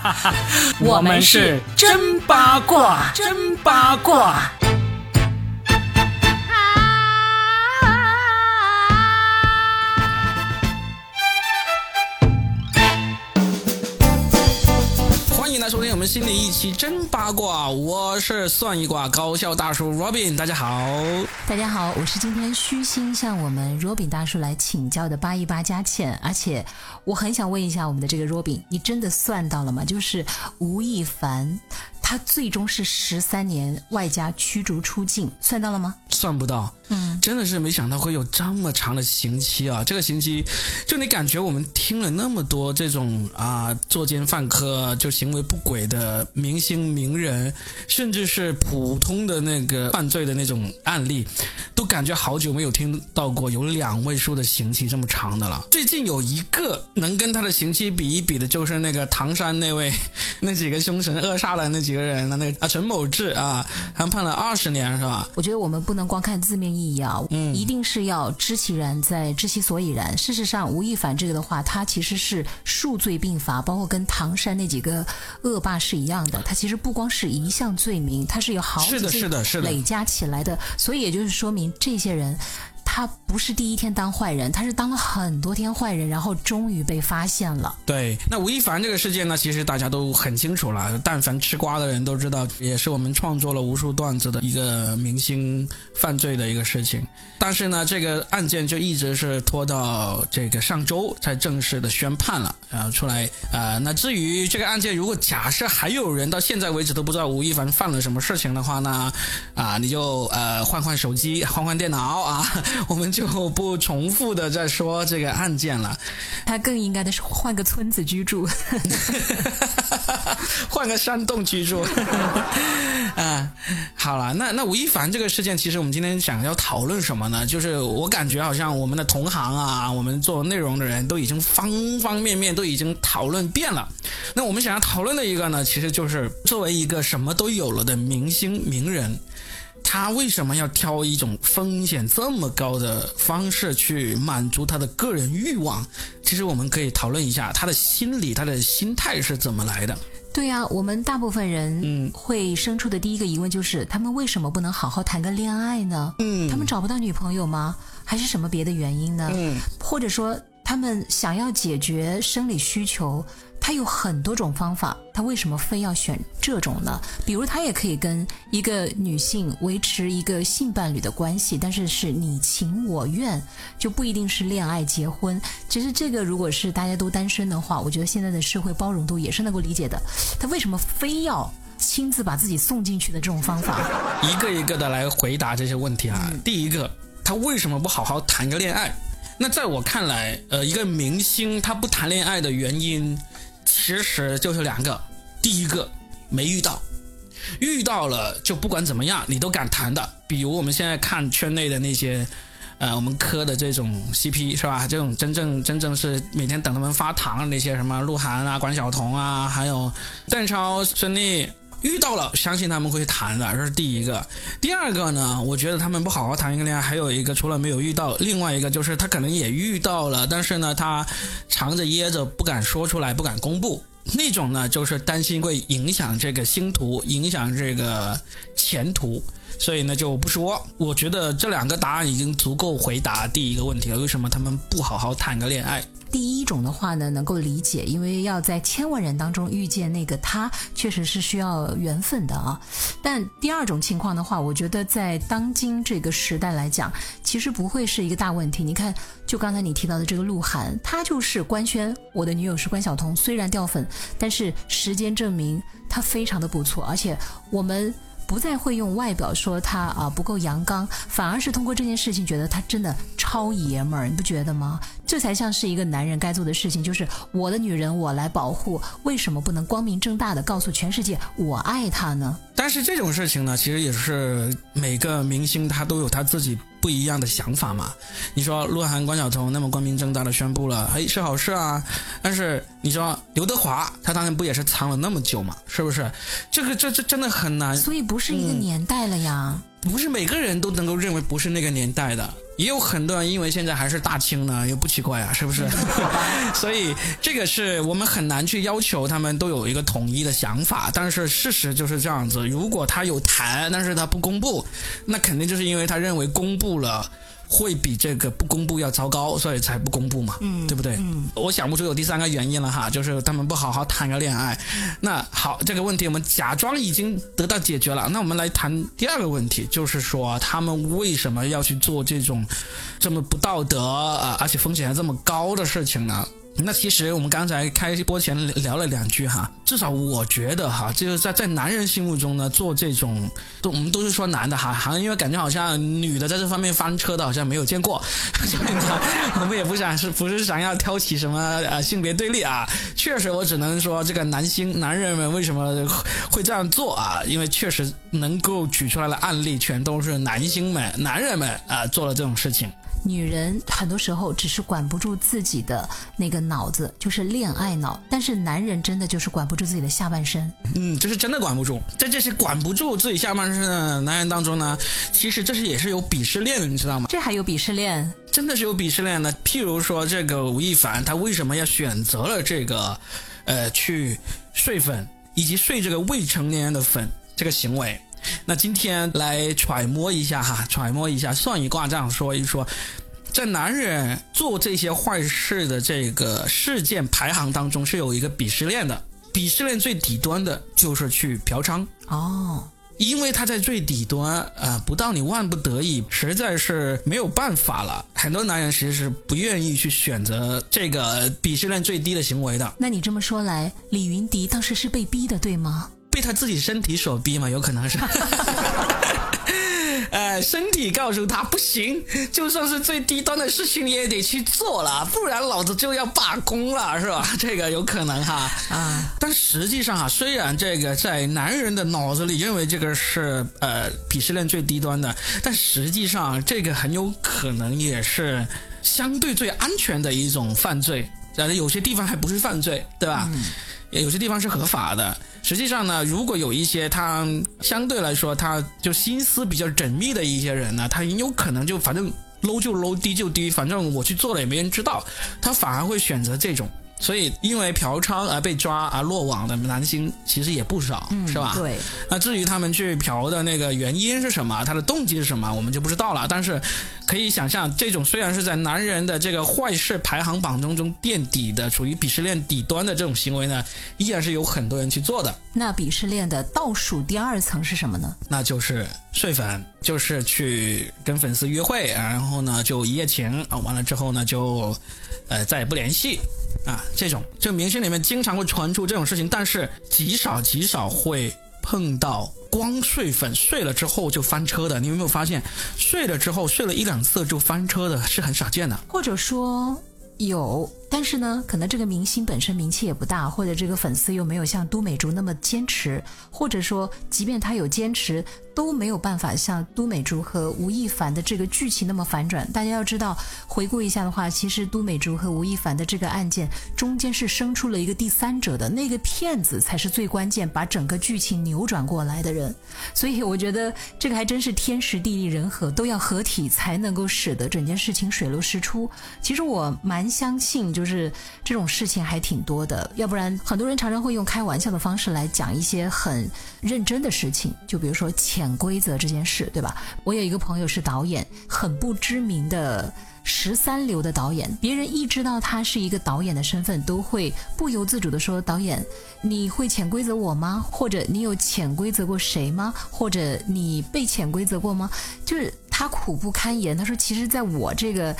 我们是真八卦，真八卦。们新的一期真八卦，我是算一卦高校大叔 Robin，大家好。大家好，我是今天虚心向我们 Robin 大叔来请教的八一八佳倩，而且我很想问一下我们的这个 Robin，你真的算到了吗？就是吴亦凡，他最终是十三年外加驱逐出境，算到了吗？算不到，嗯，真的是没想到会有这么长的刑期啊！这个刑期，就你感觉我们听了那么多这种啊作奸犯科、就行为不轨的明星名人，甚至是普通的那个犯罪的那种案例，都感觉好久没有听到过有两位数的刑期这么长的了。最近有一个能跟他的刑期比一比的，就是那个唐山那位那几个凶神恶煞的那几个人那个啊陈某志啊，他判了二十年是吧？我觉得我们不能光看字面意义啊，嗯，一定是要知其然再知其所以然。事实上，吴亦凡这个的话，他其实是数罪并罚，包括跟唐山那几个恶霸是一样的。他其实不光是一项罪名，他是有好几是的，是的，累加起来的。所以也就是说明这些人。他不是第一天当坏人，他是当了很多天坏人，然后终于被发现了。对，那吴亦凡这个事件呢，其实大家都很清楚了，但凡吃瓜的人都知道，也是我们创作了无数段子的一个明星犯罪的一个事情。但是呢，这个案件就一直是拖到这个上周才正式的宣判了，然后出来。呃，那至于这个案件，如果假设还有人到现在为止都不知道吴亦凡犯了什么事情的话呢，啊，你就呃换换手机，换换电脑啊。我们就不重复的再说这个案件了。他更应该的是换个村子居住 换个山洞居住。啊，好了，那那吴亦凡这个事件，其实我们今天想要讨论什么呢？就是我感觉好像我们的同行啊，我们做内容的人都已经方方面面都已经讨论遍了。那我们想要讨论的一个呢，其实就是作为一个什么都有了的明星名人。他为什么要挑一种风险这么高的方式去满足他的个人欲望？其实我们可以讨论一下他的心理，他的心态是怎么来的。对呀，我们大部分人嗯会生出的第一个疑问就是：他们为什么不能好好谈个恋爱呢？嗯，他们找不到女朋友吗？还是什么别的原因呢？嗯，或者说他们想要解决生理需求？他有很多种方法，他为什么非要选这种呢？比如，他也可以跟一个女性维持一个性伴侣的关系，但是是你情我愿，就不一定是恋爱结婚。其实，这个如果是大家都单身的话，我觉得现在的社会包容度也是能够理解的。他为什么非要亲自把自己送进去的这种方法？一个一个的来回答这些问题啊。第一个，他为什么不好好谈个恋爱？那在我看来，呃，一个明星他不谈恋爱的原因。其实就是两个，第一个没遇到，遇到了就不管怎么样你都敢谈的。比如我们现在看圈内的那些，呃，我们磕的这种 CP 是吧？这种真正真正是每天等他们发糖的那些什么鹿晗啊、关晓彤啊，还有邓超、孙俪，遇到了相信他们会谈的，这是第一个。第二个呢，我觉得他们不好好谈一个恋爱，还有一个除了没有遇到，另外一个就是他可能也遇到了，但是呢他藏着掖着不敢说出来，不敢公布。那种呢，就是担心会影响这个星途，影响这个前途，所以呢就不说。我觉得这两个答案已经足够回答第一个问题了：为什么他们不好好谈个恋爱？第一种的话呢，能够理解，因为要在千万人当中遇见那个他，确实是需要缘分的啊。但第二种情况的话，我觉得在当今这个时代来讲，其实不会是一个大问题。你看，就刚才你提到的这个鹿晗，他就是官宣我的女友是关晓彤，虽然掉粉，但是时间证明他非常的不错，而且我们。不再会用外表说他啊不够阳刚，反而是通过这件事情觉得他真的超爷们儿，你不觉得吗？这才像是一个男人该做的事情，就是我的女人我来保护，为什么不能光明正大的告诉全世界我爱她呢？但是这种事情呢，其实也是每个明星他都有他自己。不一样的想法嘛？你说鹿晗、关晓彤那么光明正大的宣布了，哎，是好事啊。但是你说刘德华，他当年不也是藏了那么久嘛？是不是？这个这这真的很难。所以不是一个年代了呀。不是每个人都能够认为不是那个年代的，也有很多人因为现在还是大清呢，也不奇怪啊，是不是？所以这个是我们很难去要求他们都有一个统一的想法。但是事实就是这样子，如果他有谈，但是他不公布，那肯定就是因为他认为公布了。会比这个不公布要糟糕，所以才不公布嘛，嗯，对不对？嗯，我想不出有第三个原因了哈，就是他们不好好谈个恋爱。那好，这个问题我们假装已经得到解决了。那我们来谈第二个问题，就是说他们为什么要去做这种这么不道德啊，而且风险还这么高的事情呢？那其实我们刚才开播前聊了两句哈，至少我觉得哈，就是在在男人心目中呢，做这种都我们都是说男的哈，好像因为感觉好像女的在这方面翻车的好像没有见过，我们也不想是不是想要挑起什么呃性别对立啊？确实，我只能说这个男星男人们为什么会这样做啊？因为确实能够举出来的案例全都是男星们、男人们啊做了这种事情。女人很多时候只是管不住自己的那个脑子，就是恋爱脑；但是男人真的就是管不住自己的下半身。嗯，这是真的管不住。在这些管不住自己下半身的男人当中呢，其实这是也是有鄙视链的，你知道吗？这还有鄙视链？真的是有鄙视链的。譬如说，这个吴亦凡，他为什么要选择了这个，呃，去睡粉以及睡这个未成年人的粉这个行为？那今天来揣摩一下哈，揣摩一下，算一卦这样说一说，在男人做这些坏事的这个事件排行当中是有一个鄙视链的，鄙视链最底端的就是去嫖娼哦，因为他在最底端啊，不到你万不得已，实在是没有办法了，很多男人其实是不愿意去选择这个鄙视链最低的行为的。那你这么说来，李云迪当时是被逼的，对吗？被他自己身体所逼嘛，有可能是，呃，身体告诉他不行，就算是最低端的事情你也得去做了，不然老子就要罢工了，是吧？这个有可能哈。啊，但实际上啊，虽然这个在男人的脑子里认为这个是呃鄙视链最低端的，但实际上这个很有可能也是相对最安全的一种犯罪，但是有些地方还不是犯罪，对吧？有些地方是合法的。实际上呢，如果有一些他相对来说他就心思比较缜密的一些人呢，他很有可能就反正 low 就 low，低就低，反正我去做了也没人知道，他反而会选择这种。所以，因为嫖娼而被抓而落网的男星其实也不少，是吧？对。那至于他们去嫖的那个原因是什么，他的动机是什么，我们就不知道了。但是，可以想象，这种虽然是在男人的这个坏事排行榜当中垫底的，处于鄙视链底端的这种行为呢，依然是有很多人去做的。那鄙视链的倒数第二层是什么呢？那就是睡粉，就是去跟粉丝约会，然后呢就一夜情啊，完了之后呢就呃再也不联系。啊，这种就明星里面经常会传出这种事情，但是极少极少会碰到光睡粉睡了之后就翻车的。你有没有发现，睡了之后睡了一两次就翻车的是很少见的？或者说有？但是呢，可能这个明星本身名气也不大，或者这个粉丝又没有像都美竹那么坚持，或者说，即便他有坚持，都没有办法像都美竹和吴亦凡的这个剧情那么反转。大家要知道，回顾一下的话，其实都美竹和吴亦凡的这个案件中间是生出了一个第三者的，那个骗子才是最关键，把整个剧情扭转过来的人。所以我觉得这个还真是天时地利人和都要合体，才能够使得整件事情水落石出。其实我蛮相信就。就是这种事情还挺多的，要不然很多人常常会用开玩笑的方式来讲一些很认真的事情，就比如说潜规则这件事，对吧？我有一个朋友是导演，很不知名的十三流的导演，别人一知道他是一个导演的身份，都会不由自主的说：“导演，你会潜规则我吗？或者你有潜规则过谁吗？或者你被潜规则过吗？”就是他苦不堪言，他说：“其实，在我这个。”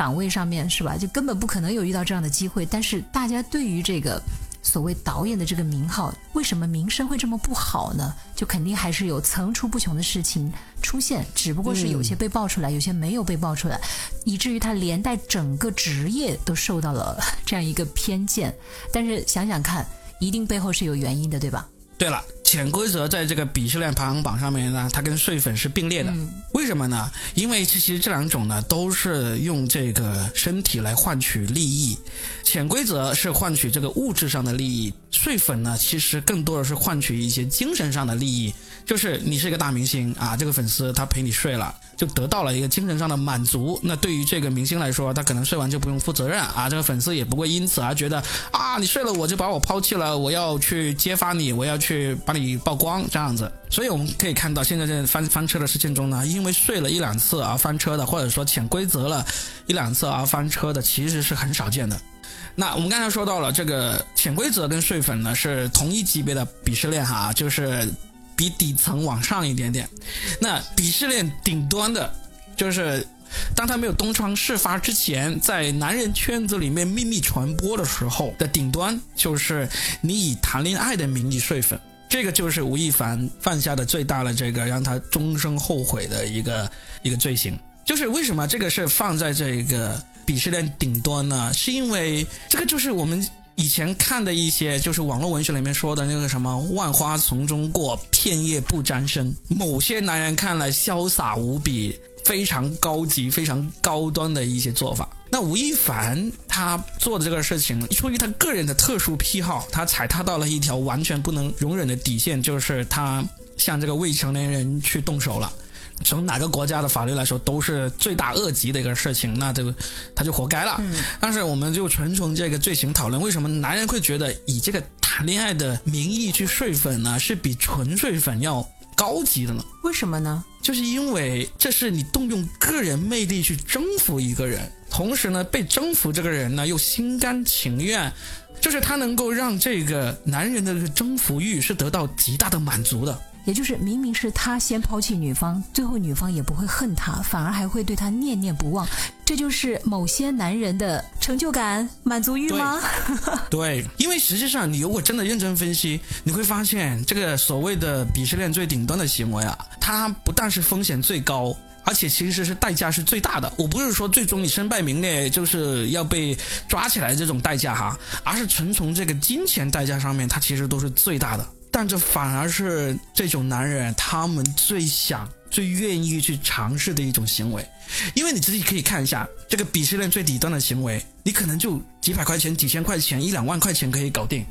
岗位上面是吧？就根本不可能有遇到这样的机会。但是大家对于这个所谓导演的这个名号，为什么名声会这么不好呢？就肯定还是有层出不穷的事情出现，只不过是有些被爆出来，有些没有被爆出来，以至于他连带整个职业都受到了这样一个偏见。但是想想看，一定背后是有原因的，对吧？对了。潜规则在这个鄙视链排行榜上面呢，它跟睡粉是并列的。为什么呢？因为其实这两种呢都是用这个身体来换取利益，潜规则是换取这个物质上的利益，睡粉呢其实更多的是换取一些精神上的利益。就是你是一个大明星啊，这个粉丝他陪你睡了，就得到了一个精神上的满足。那对于这个明星来说，他可能睡完就不用负责任啊，这个粉丝也不会因此而觉得啊，你睡了我就把我抛弃了，我要去揭发你，我要去把你曝光这样子。所以我们可以看到，现在在翻翻车的事件中呢，因为睡了一两次而翻车的，或者说潜规则了一两次而翻车的，其实是很少见的。那我们刚才说到了这个潜规则跟睡粉呢是同一级别的鄙视链哈，就是比底层往上一点点。那鄙视链顶端的，就是当他没有东窗事发之前，在男人圈子里面秘密传播的时候的顶端，就是你以谈恋爱的名义睡粉。这个就是吴亦凡犯下的最大的这个让他终生后悔的一个一个罪行。就是为什么这个是放在这个鄙视链顶端呢？是因为这个就是我们以前看的一些，就是网络文学里面说的那个什么“万花丛中过，片叶不沾身”。某些男人看了潇洒无比，非常高级、非常高端的一些做法。那吴亦凡他做的这个事情，出于他个人的特殊癖好，他踩踏到了一条完全不能容忍的底线，就是他向这个未成年人去动手了。从哪个国家的法律来说，都是罪大恶极的一个事情，那这个他就活该了。但是我们就纯从这个罪行讨论，为什么男人会觉得以这个谈恋爱的名义去睡粉呢？是比纯睡粉要高级的呢？为什么呢？就是因为这是你动用个人魅力去征服一个人。同时呢，被征服这个人呢又心甘情愿，就是他能够让这个男人的这个征服欲是得到极大的满足的。也就是明明是他先抛弃女方，最后女方也不会恨他，反而还会对他念念不忘。这就是某些男人的成就感、满足欲吗？对，因为实际上你如果真的认真分析，你会发现这个所谓的鄙视链最顶端的行为啊，它不但是风险最高。而且其实是代价是最大的。我不是说最终你身败名裂就是要被抓起来这种代价哈，而是纯从这个金钱代价上面，它其实都是最大的。但这反而是这种男人他们最想、最愿意去尝试的一种行为。因为你自己可以看一下这个鄙视链最底端的行为，你可能就几百块钱、几千块钱、一两万块钱可以搞定。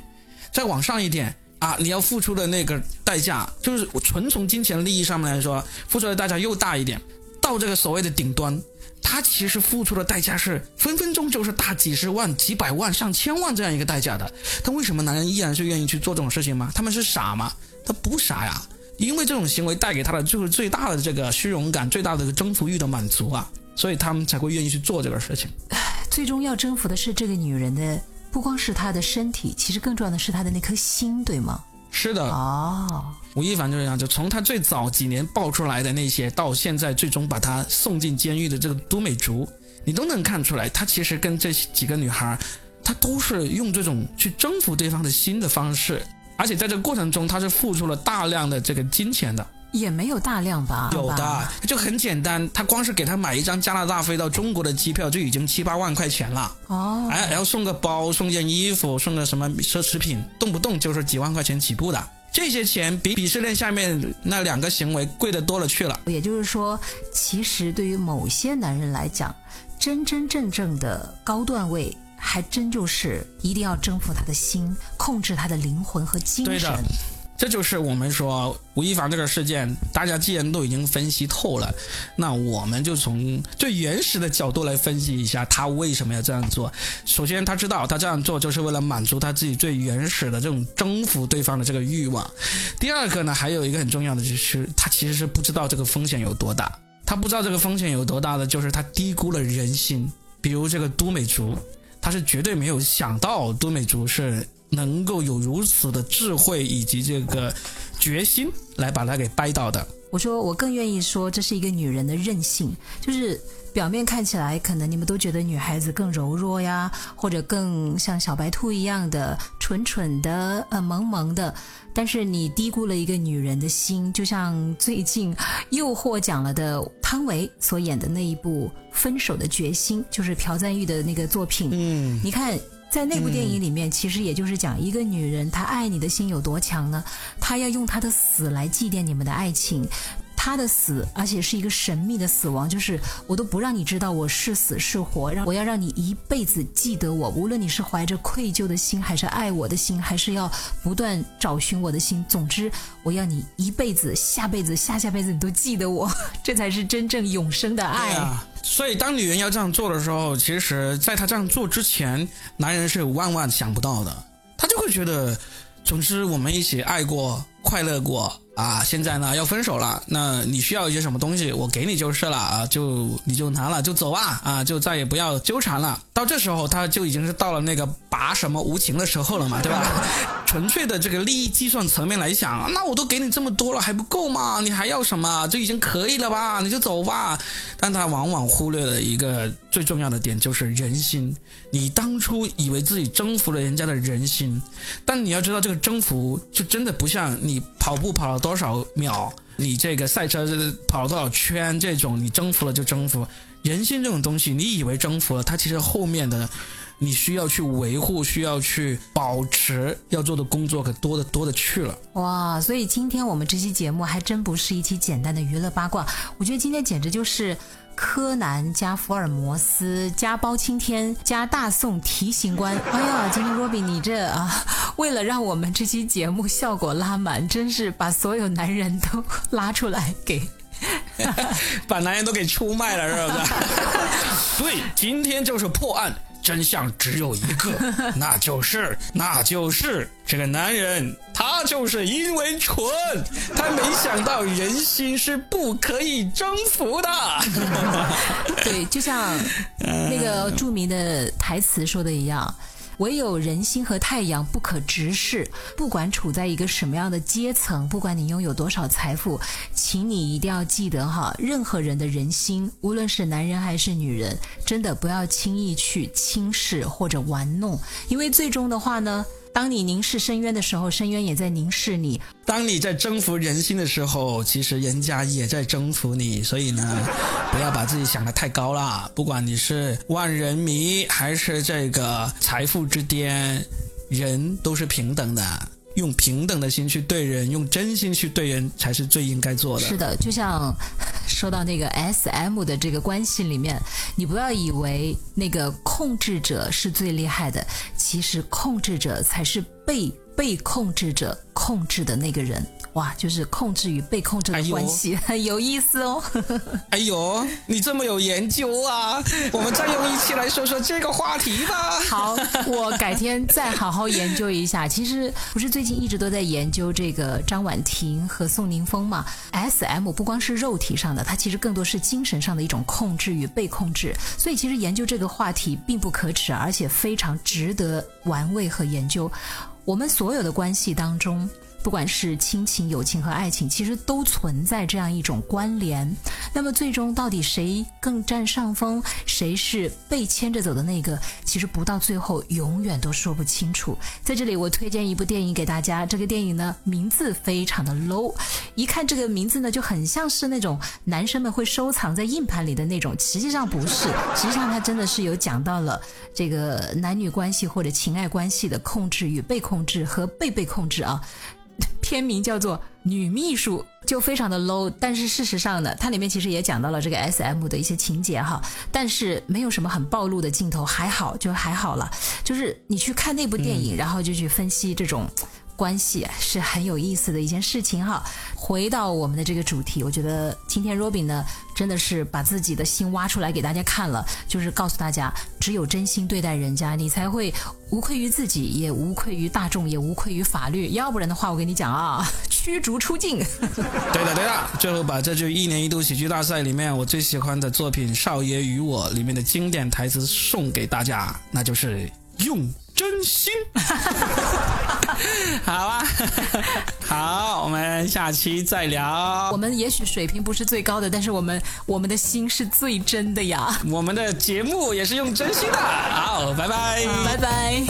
再往上一点啊，你要付出的那个代价，就是纯从金钱利益上面来说，付出的代价又大一点。到这个所谓的顶端，他其实付出的代价是分分钟就是大几十万、几百万、上千万这样一个代价的。但为什么男人依然是愿意去做这种事情吗？他们是傻吗？他不傻呀，因为这种行为带给他的就是最大的这个虚荣感、最大的征服欲的满足啊，所以他们才会愿意去做这个事情。最终要征服的是这个女人的，不光是她的身体，其实更重要的是她的那颗心，对吗？是的哦，吴亦凡就是这样，就从他最早几年爆出来的那些，到现在最终把他送进监狱的这个都美竹，你都能看出来，他其实跟这几个女孩，他都是用这种去征服对方的心的方式，而且在这个过程中，他是付出了大量的这个金钱的。也没有大量吧？有的，就很简单。他光是给他买一张加拿大飞到中国的机票，就已经七八万块钱了。哦，哎，然后送个包，送件衣服，送个什么奢侈品，动不动就是几万块钱起步的。这些钱比鄙视链下面那两个行为贵的多了去了。也就是说，其实对于某些男人来讲，真真正正的高段位，还真就是一定要征服他的心，控制他的灵魂和精神。这就是我们说吴亦凡这个事件，大家既然都已经分析透了，那我们就从最原始的角度来分析一下他为什么要这样做。首先，他知道他这样做就是为了满足他自己最原始的这种征服对方的这个欲望。第二个呢，还有一个很重要的就是，他其实是不知道这个风险有多大。他不知道这个风险有多大的，就是他低估了人心。比如这个都美竹，他是绝对没有想到都美竹是。能够有如此的智慧以及这个决心来把它给掰倒的。我说，我更愿意说这是一个女人的韧性，就是表面看起来可能你们都觉得女孩子更柔弱呀，或者更像小白兔一样的蠢蠢的、呃萌萌的，但是你低估了一个女人的心，就像最近又获奖了的汤唯所演的那一部《分手的决心》，就是朴赞玉的那个作品。嗯，你看。在那部电影里面，其实也就是讲一个女人，她爱你的心有多强呢？她要用她的死来祭奠你们的爱情。他的死，而且是一个神秘的死亡，就是我都不让你知道我是死是活，让我要让你一辈子记得我。无论你是怀着愧疚的心，还是爱我的心，还是要不断找寻我的心，总之我要你一辈子、下辈子、下下辈子你都记得我，这才是真正永生的爱。啊所以，当女人要这样做的时候，其实在她这样做之前，男人是万万想不到的。他就会觉得，总之我们一起爱过、快乐过。啊，现在呢要分手了，那你需要一些什么东西，我给你就是了啊，就你就拿了就走吧啊，就再也不要纠缠了。到这时候他就已经是到了那个拔什么无情的时候了嘛，对吧？纯粹的这个利益计算层面来想，那我都给你这么多了还不够吗？你还要什么？就已经可以了吧？你就走吧。但他往往忽略了一个最重要的点，就是人心。你当初以为自己征服了人家的人心，但你要知道，这个征服就真的不像你跑步跑了多。少秒？你这个赛车跑了多少圈？这种你征服了就征服。人心这种东西，你以为征服了，它其实后面的你需要去维护、需要去保持，要做的工作可多的多的去了。哇！所以今天我们这期节目还真不是一期简单的娱乐八卦，我觉得今天简直就是。柯南加福尔摩斯加包青天加大宋提刑官，哎呀，今天若比你这啊，为了让我们这期节目效果拉满，真是把所有男人都拉出来给，把男人都给出卖了，是不是？对，今天就是破案。真相只有一个，那就是那就是这个男人，他就是因为蠢，他没想到人心是不可以征服的。对，就像那个著名的台词说的一样。唯有人心和太阳不可直视，不管处在一个什么样的阶层，不管你拥有多少财富，请你一定要记得哈，任何人的人心，无论是男人还是女人，真的不要轻易去轻视或者玩弄，因为最终的话呢。当你凝视深渊的时候，深渊也在凝视你；当你在征服人心的时候，其实人家也在征服你。所以呢，不要把自己想得太高了。不管你是万人迷，还是这个财富之巅，人都是平等的。用平等的心去对人，用真心去对人，才是最应该做的。是的，就像说到那个 S M 的这个关系里面，你不要以为那个控制者是最厉害的，其实控制者才是被被控制者控制的那个人。哇，就是控制与被控制的关系，很 有意思哦。哎呦，你这么有研究啊！我们再用一期来说说这个话题吧。好，我改天再好好研究一下。其实不是最近一直都在研究这个张婉婷和宋宁峰嘛？S M 不光是肉体上的，它其实更多是精神上的一种控制与被控制。所以其实研究这个话题并不可耻，而且非常值得玩味和研究。我们所有的关系当中。不管是亲情、友情和爱情，其实都存在这样一种关联。那么最终到底谁更占上风，谁是被牵着走的那个，其实不到最后永远都说不清楚。在这里，我推荐一部电影给大家。这个电影呢，名字非常的 low，一看这个名字呢，就很像是那种男生们会收藏在硬盘里的那种。实际上不是，实际上它真的是有讲到了这个男女关系或者情爱关系的控制与被控制和被被控制啊。片名叫做《女秘书》，就非常的 low。但是事实上呢，它里面其实也讲到了这个 S M 的一些情节哈，但是没有什么很暴露的镜头，还好就还好了。就是你去看那部电影，然后就去分析这种。关系是很有意思的一件事情哈。回到我们的这个主题，我觉得今天 Robin 呢，真的是把自己的心挖出来给大家看了，就是告诉大家，只有真心对待人家，你才会无愧于自己，也无愧于大众，也无愧于法律。要不然的话，我跟你讲啊，驱逐出境。对的，对的。最后把这句一年一度喜剧大赛里面我最喜欢的作品《少爷与我》里面的经典台词送给大家，那就是用。真心，好啊，好，我们下期再聊。我们也许水平不是最高的，但是我们我们的心是最真的呀。我们的节目也是用真心的。好，拜拜，拜拜。